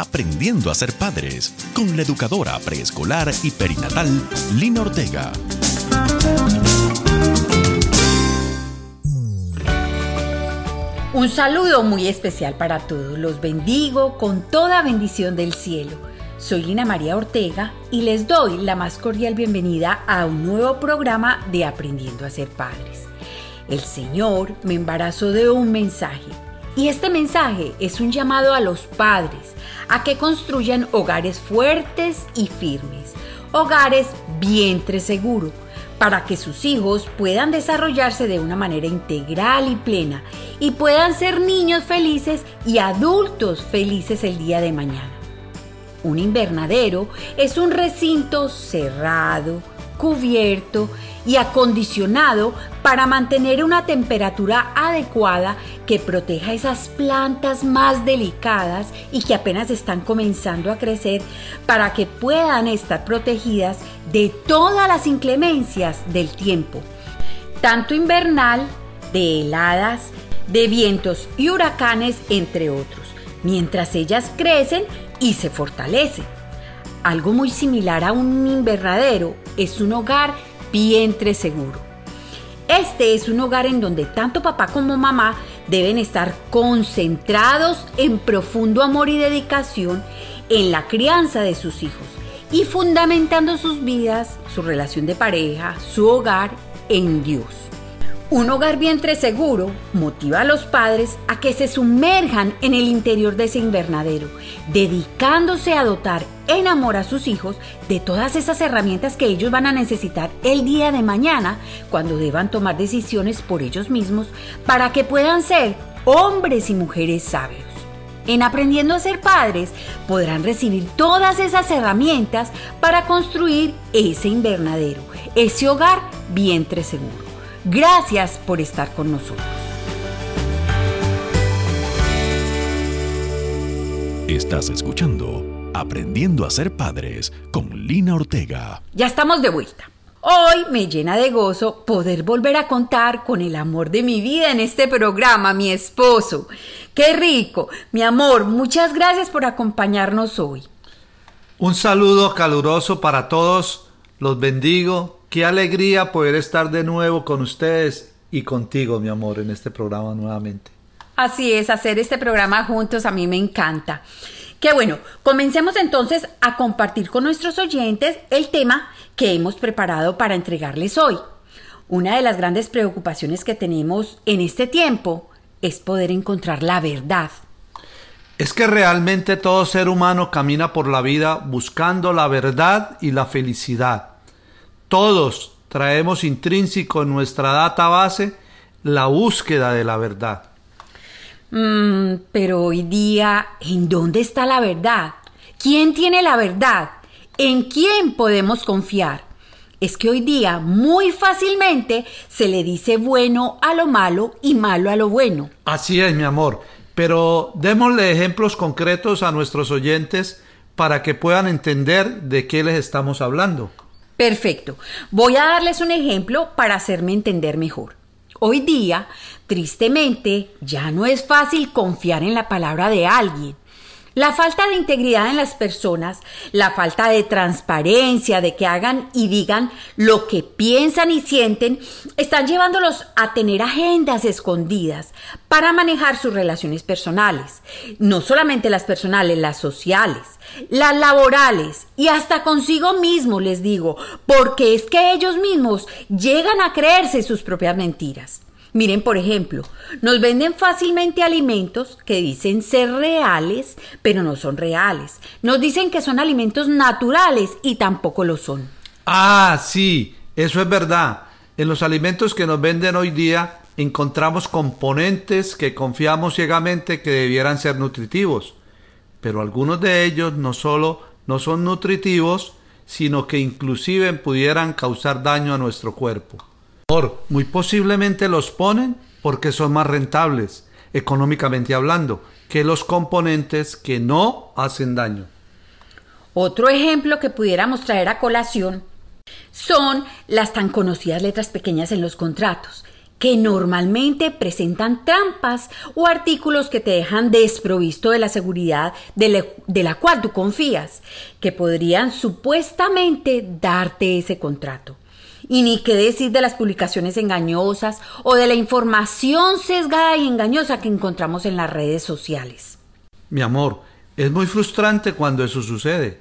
Aprendiendo a ser padres con la educadora preescolar y perinatal Lina Ortega. Un saludo muy especial para todos. Los bendigo con toda bendición del cielo. Soy Lina María Ortega y les doy la más cordial bienvenida a un nuevo programa de Aprendiendo a ser padres. El Señor me embarazó de un mensaje y este mensaje es un llamado a los padres a que construyan hogares fuertes y firmes, hogares vientre seguro, para que sus hijos puedan desarrollarse de una manera integral y plena y puedan ser niños felices y adultos felices el día de mañana. Un invernadero es un recinto cerrado, cubierto y acondicionado para mantener una temperatura adecuada que proteja esas plantas más delicadas y que apenas están comenzando a crecer para que puedan estar protegidas de todas las inclemencias del tiempo, tanto invernal, de heladas, de vientos y huracanes, entre otros, mientras ellas crecen y se fortalecen. Algo muy similar a un invernadero es un hogar vientre seguro. Este es un hogar en donde tanto papá como mamá deben estar concentrados en profundo amor y dedicación en la crianza de sus hijos y fundamentando sus vidas, su relación de pareja, su hogar en Dios. Un hogar vientre seguro motiva a los padres a que se sumerjan en el interior de ese invernadero, dedicándose a dotar en amor a sus hijos de todas esas herramientas que ellos van a necesitar el día de mañana cuando deban tomar decisiones por ellos mismos para que puedan ser hombres y mujeres sabios. En aprendiendo a ser padres podrán recibir todas esas herramientas para construir ese invernadero, ese hogar vientre seguro. Gracias por estar con nosotros. Estás escuchando Aprendiendo a ser padres con Lina Ortega. Ya estamos de vuelta. Hoy me llena de gozo poder volver a contar con el amor de mi vida en este programa, mi esposo. Qué rico, mi amor, muchas gracias por acompañarnos hoy. Un saludo caluroso para todos, los bendigo Qué alegría poder estar de nuevo con ustedes y contigo, mi amor, en este programa nuevamente. Así es, hacer este programa juntos a mí me encanta. Qué bueno, comencemos entonces a compartir con nuestros oyentes el tema que hemos preparado para entregarles hoy. Una de las grandes preocupaciones que tenemos en este tiempo es poder encontrar la verdad. Es que realmente todo ser humano camina por la vida buscando la verdad y la felicidad. Todos traemos intrínseco en nuestra database la búsqueda de la verdad. Mm, pero hoy día, ¿en dónde está la verdad? ¿Quién tiene la verdad? ¿En quién podemos confiar? Es que hoy día muy fácilmente se le dice bueno a lo malo y malo a lo bueno. Así es, mi amor. Pero démosle ejemplos concretos a nuestros oyentes para que puedan entender de qué les estamos hablando. Perfecto. Voy a darles un ejemplo para hacerme entender mejor. Hoy día, tristemente, ya no es fácil confiar en la palabra de alguien. La falta de integridad en las personas, la falta de transparencia, de que hagan y digan lo que piensan y sienten, están llevándolos a tener agendas escondidas para manejar sus relaciones personales. No solamente las personales, las sociales, las laborales y hasta consigo mismo, les digo, porque es que ellos mismos llegan a creerse sus propias mentiras. Miren, por ejemplo, nos venden fácilmente alimentos que dicen ser reales, pero no son reales. Nos dicen que son alimentos naturales y tampoco lo son. Ah, sí, eso es verdad. En los alimentos que nos venden hoy día encontramos componentes que confiamos ciegamente que debieran ser nutritivos, pero algunos de ellos no solo no son nutritivos, sino que inclusive pudieran causar daño a nuestro cuerpo. Muy posiblemente los ponen porque son más rentables, económicamente hablando, que los componentes que no hacen daño. Otro ejemplo que pudiéramos traer a colación son las tan conocidas letras pequeñas en los contratos, que normalmente presentan trampas o artículos que te dejan desprovisto de la seguridad de, la cual tú confías, que podrían supuestamente darte ese contrato. Y ni qué decir de las publicaciones engañosas o de la información sesgada y engañosa que encontramos en las redes sociales. Mi amor, es muy frustrante cuando eso sucede.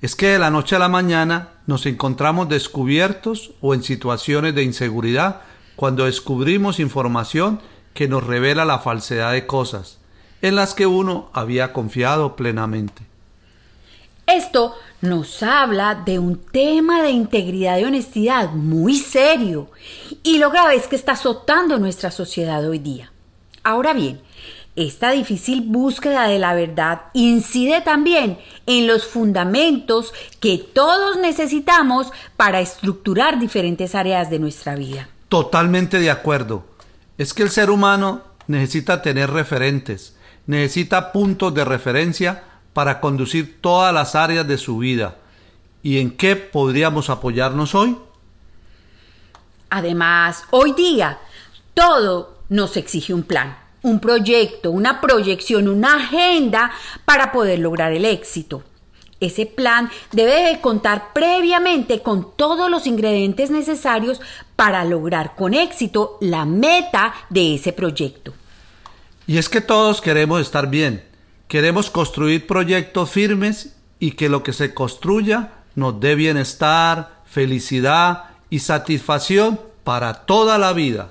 Es que de la noche a la mañana nos encontramos descubiertos o en situaciones de inseguridad cuando descubrimos información que nos revela la falsedad de cosas en las que uno había confiado plenamente. Esto nos habla de un tema de integridad y honestidad muy serio y lo grave es que está azotando nuestra sociedad hoy día. Ahora bien, esta difícil búsqueda de la verdad incide también en los fundamentos que todos necesitamos para estructurar diferentes áreas de nuestra vida. Totalmente de acuerdo. Es que el ser humano necesita tener referentes, necesita puntos de referencia para conducir todas las áreas de su vida. ¿Y en qué podríamos apoyarnos hoy? Además, hoy día todo nos exige un plan, un proyecto, una proyección, una agenda para poder lograr el éxito. Ese plan debe contar previamente con todos los ingredientes necesarios para lograr con éxito la meta de ese proyecto. Y es que todos queremos estar bien, queremos construir proyectos firmes y que lo que se construya nos dé bienestar, felicidad y satisfacción para toda la vida.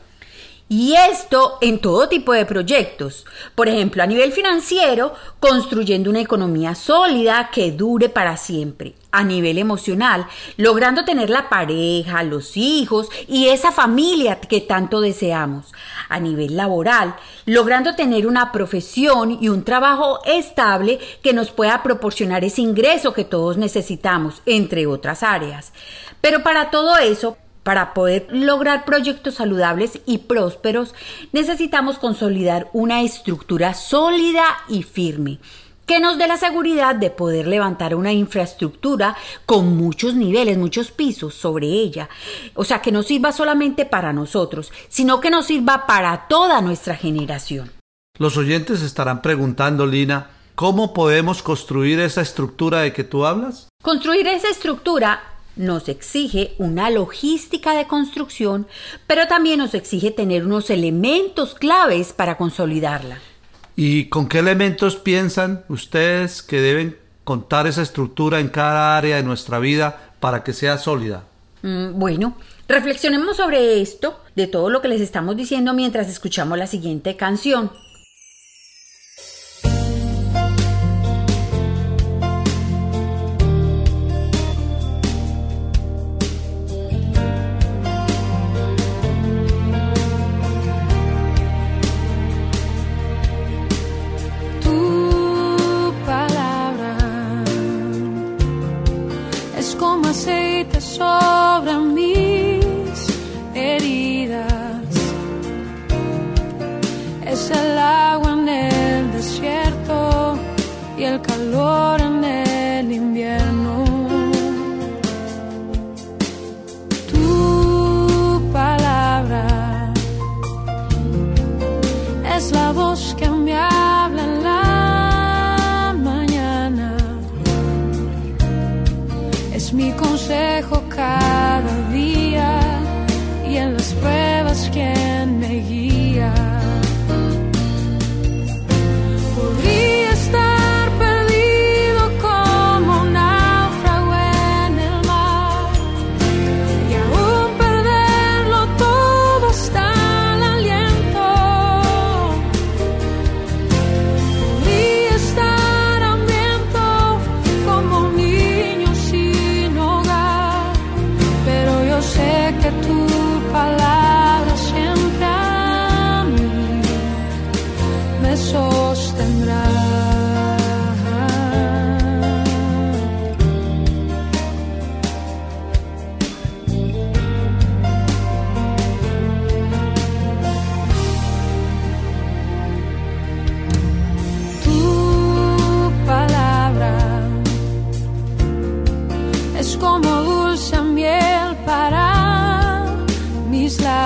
Y esto en todo tipo de proyectos. Por ejemplo, a nivel financiero, construyendo una economía sólida que dure para siempre. A nivel emocional, logrando tener la pareja, los hijos y esa familia que tanto deseamos. A nivel laboral, logrando tener una profesión y un trabajo estable que nos pueda proporcionar ese ingreso que todos necesitamos, entre otras áreas. Pero para todo eso, para poder lograr proyectos saludables y prósperos, necesitamos consolidar una estructura sólida y firme que nos dé la seguridad de poder levantar una infraestructura con muchos niveles, muchos pisos sobre ella. O sea, que no sirva solamente para nosotros, sino que nos sirva para toda nuestra generación. Los oyentes estarán preguntando, Lina, ¿cómo podemos construir esa estructura de que tú hablas? Construir esa estructura nos exige una logística de construcción, pero también nos exige tener unos elementos claves para consolidarla. ¿Y con qué elementos piensan ustedes que deben contar esa estructura en cada área de nuestra vida para que sea sólida? Mm, bueno, reflexionemos sobre esto, de todo lo que les estamos diciendo mientras escuchamos la siguiente canción.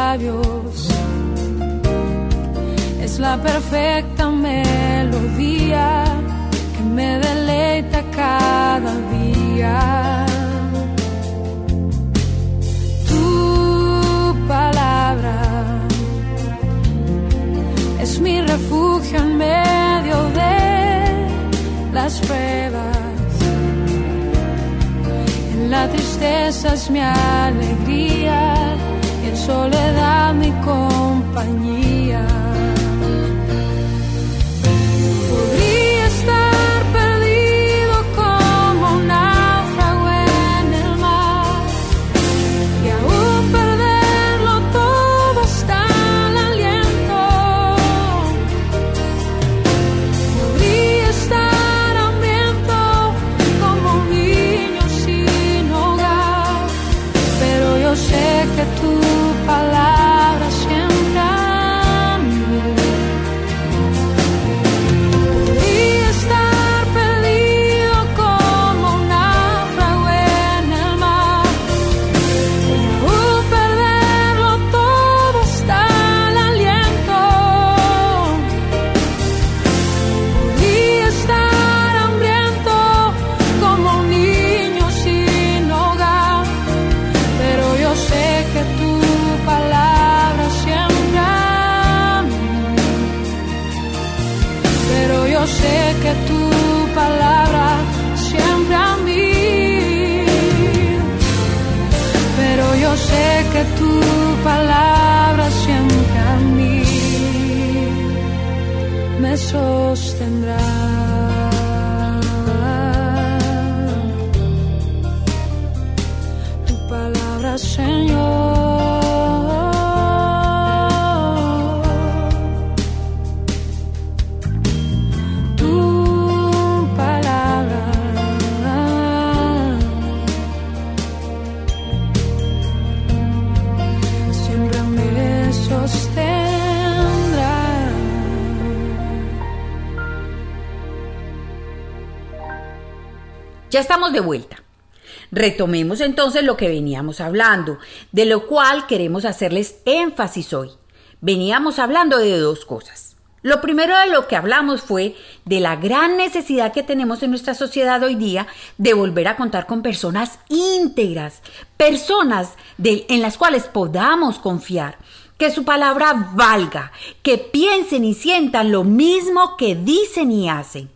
labios. Es la perfecta melodía que me deleita cada día. Tu palabra es mi refugio en medio de las pruebas. En la tristeza es mi alegría soledad mi compañía. Me sostendrá. Tu palabra, Señor. Ya estamos de vuelta. Retomemos entonces lo que veníamos hablando, de lo cual queremos hacerles énfasis hoy. Veníamos hablando de dos cosas. Lo primero de lo que hablamos fue de la gran necesidad que tenemos en nuestra sociedad hoy día de volver a contar con personas íntegras, personas de- en las cuales podamos confiar, que su palabra valga, que piensen y sientan lo mismo que dicen y hacen.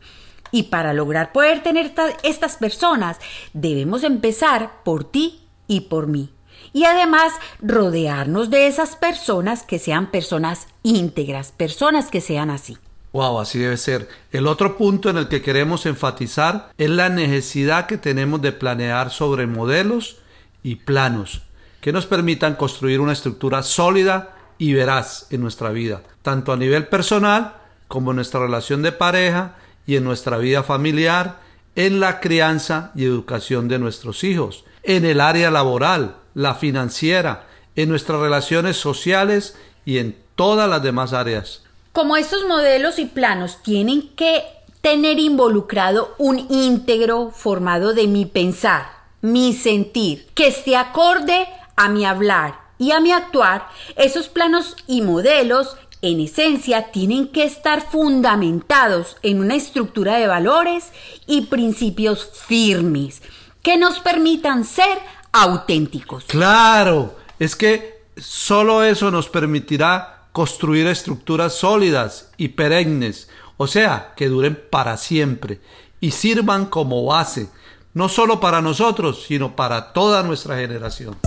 Y para lograr poder tener ta- estas personas, debemos empezar por ti y por mí. Y además rodearnos de esas personas que sean personas íntegras, personas que sean así. Wow, así debe ser. El otro punto en el que queremos enfatizar es la necesidad que tenemos de planear sobre modelos y planos que nos permitan construir una estructura sólida y veraz en nuestra vida, tanto a nivel personal como en nuestra relación de pareja y en nuestra vida familiar, en la crianza y educación de nuestros hijos, en el área laboral, la financiera, en nuestras relaciones sociales y en todas las demás áreas. Como estos modelos y planos tienen que tener involucrado un íntegro formado de mi pensar, mi sentir, que esté acorde a mi hablar y a mi actuar, esos planos y modelos en esencia tienen que estar fundamentados en una estructura de valores y principios firmes que nos permitan ser auténticos. Claro, es que solo eso nos permitirá construir estructuras sólidas y perennes, o sea, que duren para siempre y sirvan como base, no solo para nosotros, sino para toda nuestra generación.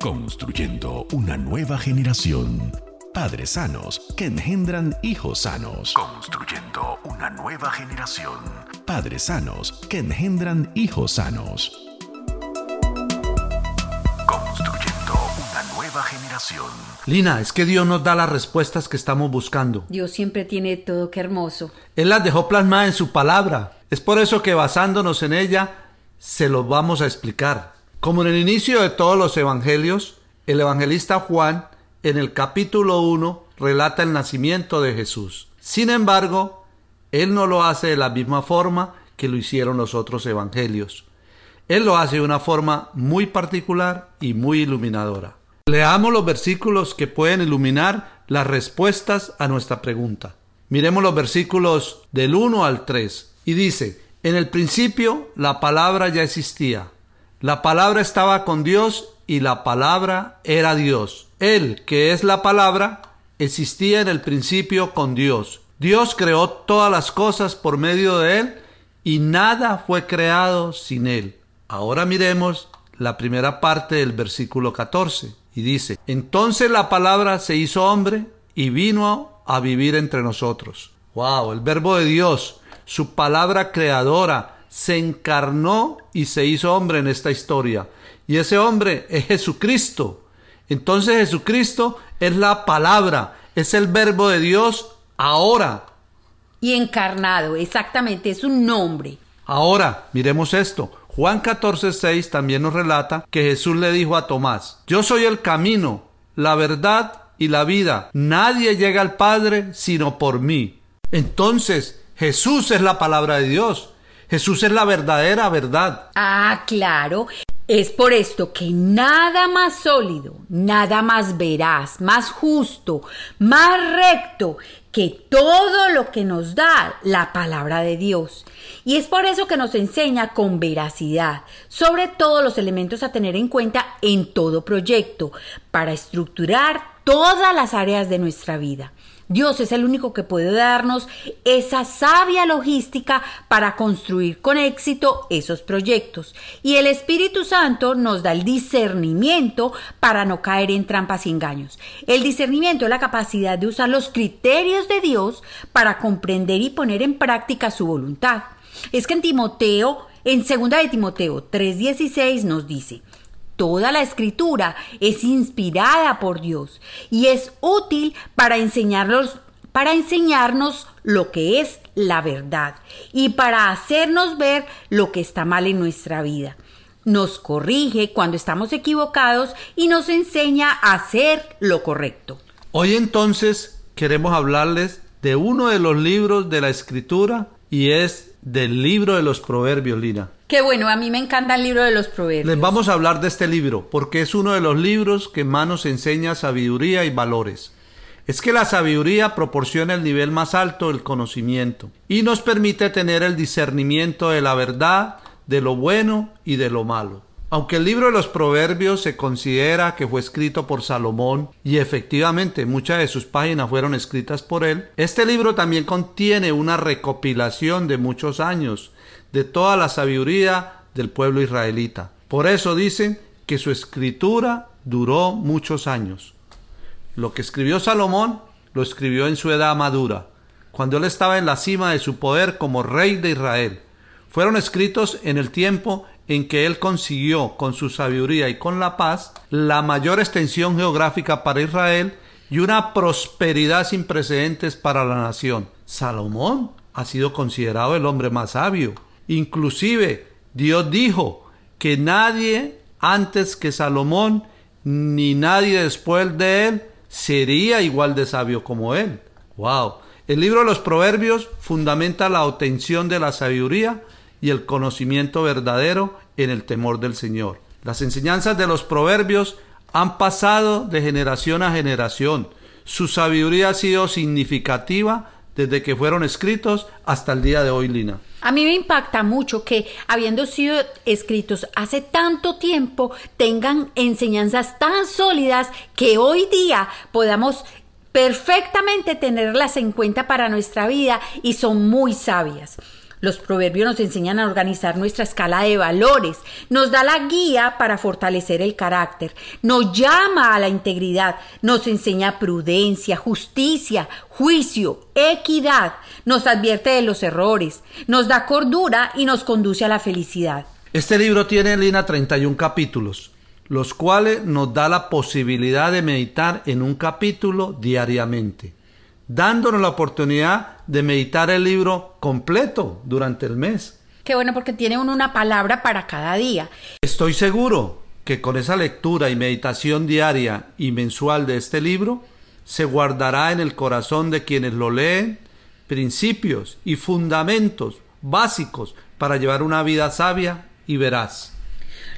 Construyendo una nueva generación. Padres sanos que engendran hijos sanos. Construyendo una nueva generación. Padres sanos que engendran hijos sanos. Construyendo una nueva generación. Lina, es que Dios nos da las respuestas que estamos buscando. Dios siempre tiene todo, qué hermoso. Él las dejó plasmadas en su palabra. Es por eso que basándonos en ella, se los vamos a explicar. Como en el inicio de todos los evangelios, el evangelista Juan, en el capítulo 1, relata el nacimiento de Jesús. Sin embargo, él no lo hace de la misma forma que lo hicieron los otros evangelios. Él lo hace de una forma muy particular y muy iluminadora. Leamos los versículos que pueden iluminar las respuestas a nuestra pregunta. Miremos los versículos del 1 al 3 y dice, en el principio la palabra ya existía. La palabra estaba con Dios y la palabra era Dios. Él, que es la palabra, existía en el principio con Dios. Dios creó todas las cosas por medio de Él y nada fue creado sin Él. Ahora miremos la primera parte del versículo 14 y dice, entonces la palabra se hizo hombre y vino a vivir entre nosotros. Wow, el verbo de Dios, su palabra creadora, se encarnó y se hizo hombre en esta historia. Y ese hombre es Jesucristo. Entonces Jesucristo es la palabra, es el verbo de Dios ahora. Y encarnado, exactamente, es un nombre. Ahora, miremos esto. Juan 14:6 también nos relata que Jesús le dijo a Tomás, Yo soy el camino, la verdad y la vida. Nadie llega al Padre sino por mí. Entonces, Jesús es la palabra de Dios. Jesús es la verdadera verdad. Ah, claro. Es por esto que nada más sólido, nada más veraz, más justo, más recto que todo lo que nos da la palabra de Dios. Y es por eso que nos enseña con veracidad sobre todos los elementos a tener en cuenta en todo proyecto para estructurar todas las áreas de nuestra vida. Dios es el único que puede darnos esa sabia logística para construir con éxito esos proyectos. Y el Espíritu Santo nos da el discernimiento para no caer en trampas y engaños. El discernimiento es la capacidad de usar los criterios de Dios para comprender y poner en práctica su voluntad. Es que en Timoteo, en 2 de Timoteo 3:16 nos dice, Toda la escritura es inspirada por Dios y es útil para enseñarnos, para enseñarnos lo que es la verdad y para hacernos ver lo que está mal en nuestra vida. Nos corrige cuando estamos equivocados y nos enseña a hacer lo correcto. Hoy entonces queremos hablarles de uno de los libros de la escritura y es del libro de los proverbios, Lina. Qué bueno, a mí me encanta el libro de los proverbios. Les vamos a hablar de este libro porque es uno de los libros que más nos enseña sabiduría y valores. Es que la sabiduría proporciona el nivel más alto del conocimiento y nos permite tener el discernimiento de la verdad, de lo bueno y de lo malo. Aunque el libro de los Proverbios se considera que fue escrito por Salomón y efectivamente muchas de sus páginas fueron escritas por él, este libro también contiene una recopilación de muchos años de toda la sabiduría del pueblo israelita. Por eso dicen que su escritura duró muchos años. Lo que escribió Salomón lo escribió en su edad madura, cuando él estaba en la cima de su poder como rey de Israel. Fueron escritos en el tiempo en que él consiguió con su sabiduría y con la paz la mayor extensión geográfica para Israel y una prosperidad sin precedentes para la nación. Salomón ha sido considerado el hombre más sabio. Inclusive Dios dijo que nadie antes que Salomón ni nadie después de él sería igual de sabio como él. Wow. El libro de los Proverbios fundamenta la obtención de la sabiduría y el conocimiento verdadero en el temor del Señor. Las enseñanzas de los proverbios han pasado de generación a generación. Su sabiduría ha sido significativa desde que fueron escritos hasta el día de hoy, Lina. A mí me impacta mucho que, habiendo sido escritos hace tanto tiempo, tengan enseñanzas tan sólidas que hoy día podamos perfectamente tenerlas en cuenta para nuestra vida y son muy sabias. Los proverbios nos enseñan a organizar nuestra escala de valores, nos da la guía para fortalecer el carácter, nos llama a la integridad, nos enseña prudencia, justicia, juicio, equidad, nos advierte de los errores, nos da cordura y nos conduce a la felicidad. Este libro tiene, Lina, 31 capítulos, los cuales nos da la posibilidad de meditar en un capítulo diariamente dándonos la oportunidad de meditar el libro completo durante el mes. Qué bueno porque tiene uno una palabra para cada día. Estoy seguro que con esa lectura y meditación diaria y mensual de este libro, se guardará en el corazón de quienes lo leen principios y fundamentos básicos para llevar una vida sabia y veraz.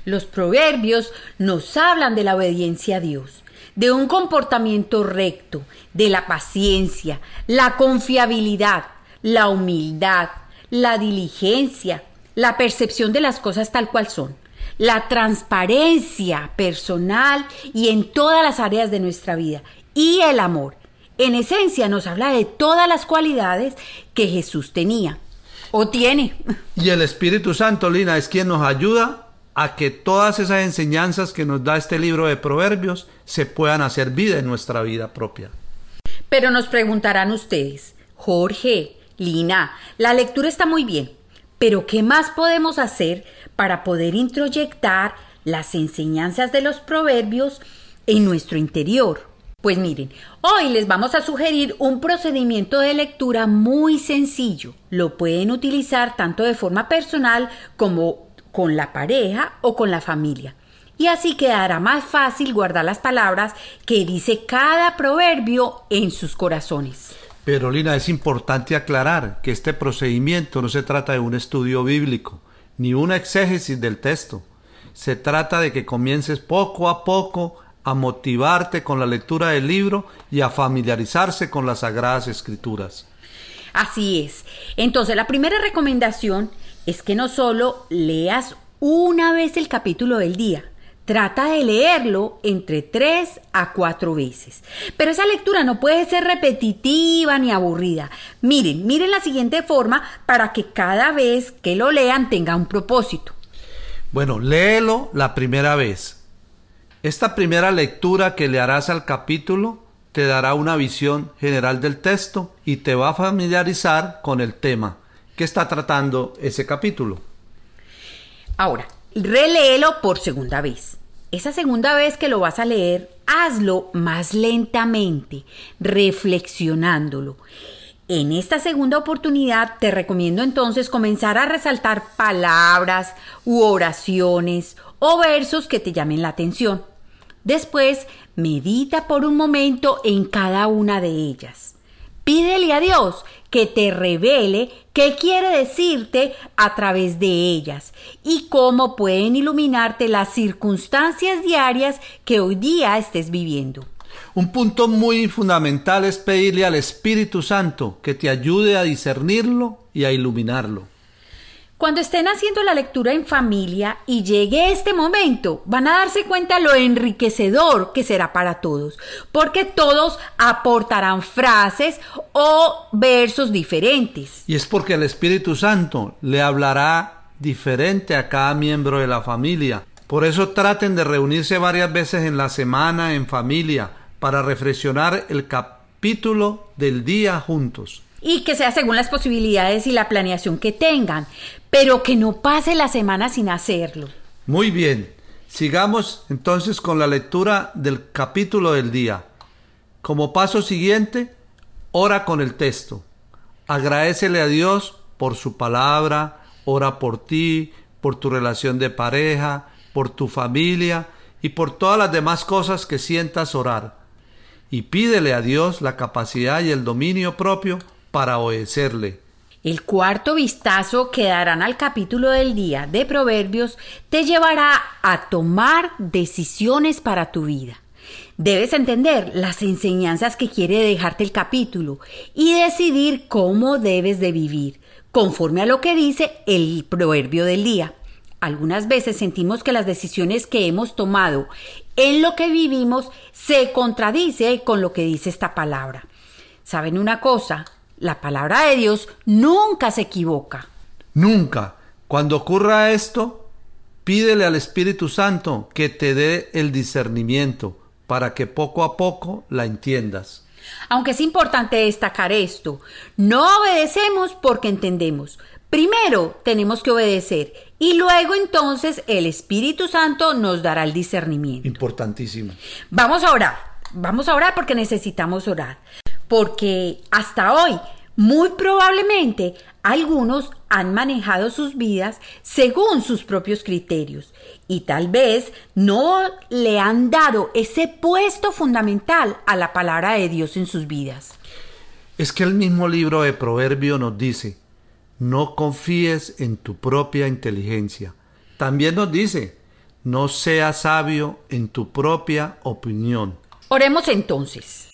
Los proverbios nos hablan de la obediencia a Dios de un comportamiento recto, de la paciencia, la confiabilidad, la humildad, la diligencia, la percepción de las cosas tal cual son, la transparencia personal y en todas las áreas de nuestra vida y el amor. En esencia nos habla de todas las cualidades que Jesús tenía o tiene. Y el Espíritu Santo, Lina, es quien nos ayuda a que todas esas enseñanzas que nos da este libro de Proverbios se puedan hacer vida en nuestra vida propia. Pero nos preguntarán ustedes, Jorge, Lina, la lectura está muy bien, pero ¿qué más podemos hacer para poder introyectar las enseñanzas de los proverbios en nuestro interior? Pues miren, hoy les vamos a sugerir un procedimiento de lectura muy sencillo. Lo pueden utilizar tanto de forma personal como con la pareja o con la familia. Y así quedará más fácil guardar las palabras que dice cada proverbio en sus corazones. Pero Lina, es importante aclarar que este procedimiento no se trata de un estudio bíblico, ni una exégesis del texto. Se trata de que comiences poco a poco a motivarte con la lectura del libro y a familiarizarse con las sagradas escrituras. Así es. Entonces, la primera recomendación es que no solo leas una vez el capítulo del día, Trata de leerlo entre tres a cuatro veces. Pero esa lectura no puede ser repetitiva ni aburrida. Miren, miren la siguiente forma para que cada vez que lo lean tenga un propósito. Bueno, léelo la primera vez. Esta primera lectura que le harás al capítulo te dará una visión general del texto y te va a familiarizar con el tema que está tratando ese capítulo. Ahora, reléelo por segunda vez. Esa segunda vez que lo vas a leer, hazlo más lentamente, reflexionándolo. En esta segunda oportunidad te recomiendo entonces comenzar a resaltar palabras u oraciones o versos que te llamen la atención. Después, medita por un momento en cada una de ellas. Pídele a Dios que te revele qué quiere decirte a través de ellas y cómo pueden iluminarte las circunstancias diarias que hoy día estés viviendo. Un punto muy fundamental es pedirle al Espíritu Santo que te ayude a discernirlo y a iluminarlo. Cuando estén haciendo la lectura en familia y llegue este momento, van a darse cuenta lo enriquecedor que será para todos, porque todos aportarán frases o versos diferentes. Y es porque el Espíritu Santo le hablará diferente a cada miembro de la familia. Por eso traten de reunirse varias veces en la semana en familia para reflexionar el capítulo del día juntos y que sea según las posibilidades y la planeación que tengan, pero que no pase la semana sin hacerlo. Muy bien, sigamos entonces con la lectura del capítulo del día. Como paso siguiente, ora con el texto. Agradecele a Dios por su palabra, ora por ti, por tu relación de pareja, por tu familia y por todas las demás cosas que sientas orar. Y pídele a Dios la capacidad y el dominio propio para obedecerle. El cuarto vistazo que darán al capítulo del día de Proverbios te llevará a tomar decisiones para tu vida. Debes entender las enseñanzas que quiere dejarte el capítulo y decidir cómo debes de vivir, conforme a lo que dice el proverbio del día. Algunas veces sentimos que las decisiones que hemos tomado en lo que vivimos se contradice con lo que dice esta palabra. ¿Saben una cosa? La palabra de Dios nunca se equivoca. Nunca. Cuando ocurra esto, pídele al Espíritu Santo que te dé el discernimiento para que poco a poco la entiendas. Aunque es importante destacar esto, no obedecemos porque entendemos. Primero tenemos que obedecer y luego entonces el Espíritu Santo nos dará el discernimiento. Importantísimo. Vamos a orar. Vamos a orar porque necesitamos orar porque hasta hoy muy probablemente algunos han manejado sus vidas según sus propios criterios y tal vez no le han dado ese puesto fundamental a la palabra de Dios en sus vidas. Es que el mismo libro de Proverbio nos dice, no confíes en tu propia inteligencia. También nos dice, no seas sabio en tu propia opinión. Oremos entonces.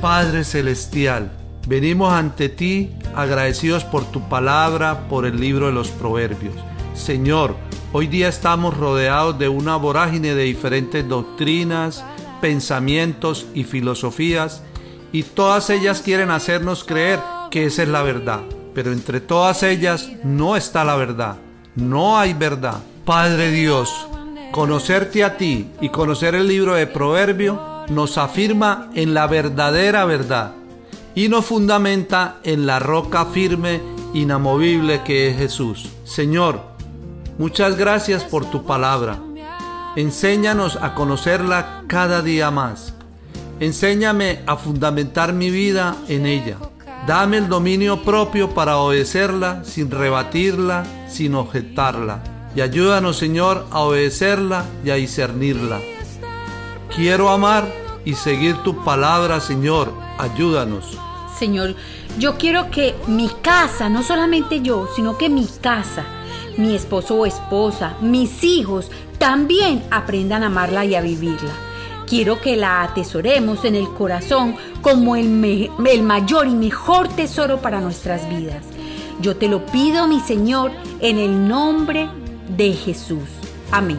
Padre Celestial, venimos ante ti agradecidos por tu palabra, por el libro de los Proverbios. Señor, hoy día estamos rodeados de una vorágine de diferentes doctrinas, pensamientos y filosofías, y todas ellas quieren hacernos creer que esa es la verdad. Pero entre todas ellas no está la verdad, no hay verdad. Padre Dios, conocerte a ti y conocer el libro de Proverbio nos afirma en la verdadera verdad y nos fundamenta en la roca firme, inamovible que es Jesús. Señor, muchas gracias por tu palabra. Enséñanos a conocerla cada día más. Enséñame a fundamentar mi vida en ella. Dame el dominio propio para obedecerla sin rebatirla, sin objetarla. Y ayúdanos, Señor, a obedecerla y a discernirla. Quiero amar y seguir tu palabra, Señor. Ayúdanos. Señor, yo quiero que mi casa, no solamente yo, sino que mi casa, mi esposo o esposa, mis hijos, también aprendan a amarla y a vivirla. Quiero que la atesoremos en el corazón como el, el, mayor y mejor tesoro para nuestras vidas. Yo te lo pido, mi Señor, en el nombre de Jesús. Amén.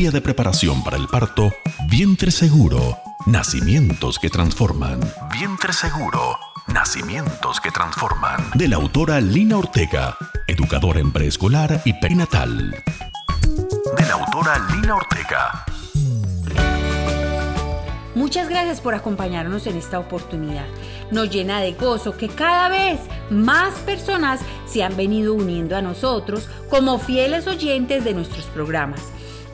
Guía de preparación para el parto, Vientre Seguro, Nacimientos que Transforman. Vientre Seguro, Nacimientos que Transforman. De la autora Lina Ortega, educadora en preescolar y perinatal. De la autora Lina Ortega. Muchas gracias por acompañarnos en esta oportunidad. Nos llena de gozo que cada vez más personas se han venido uniendo a nosotros como fieles oyentes de nuestros programas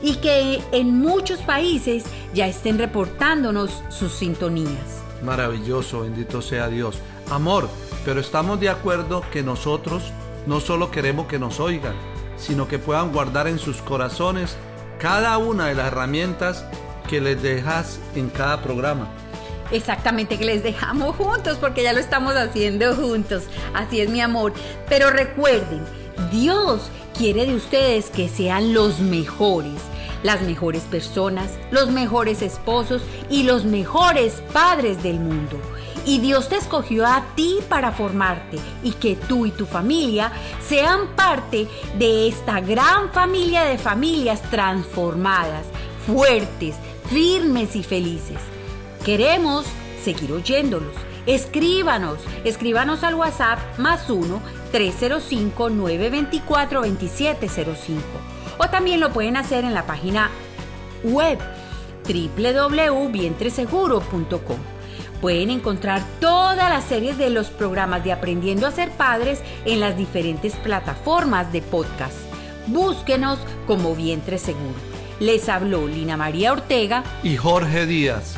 y que en muchos países ya estén reportándonos sus sintonías. Maravilloso, bendito sea Dios. Amor, pero estamos de acuerdo que nosotros no solo queremos que nos oigan, sino que puedan guardar en sus corazones cada una de las herramientas que les dejas en cada programa. Exactamente, que les dejamos juntos porque ya lo estamos haciendo juntos. Así es mi amor. Pero recuerden, Dios quiere de ustedes que sean los mejores, las mejores personas, los mejores esposos y los mejores padres del mundo. Y Dios te escogió a ti para formarte y que tú y tu familia sean parte de esta gran familia de familias transformadas, fuertes, firmes y felices. Queremos seguir oyéndolos. Escríbanos, escríbanos al WhatsApp más 1 305 924 2705 o también lo pueden hacer en la página web www.vientreseguro.com. Pueden encontrar todas las series de los programas de Aprendiendo a ser Padres en las diferentes plataformas de podcast. Búsquenos como Vientre Seguro. Les habló Lina María Ortega y Jorge Díaz.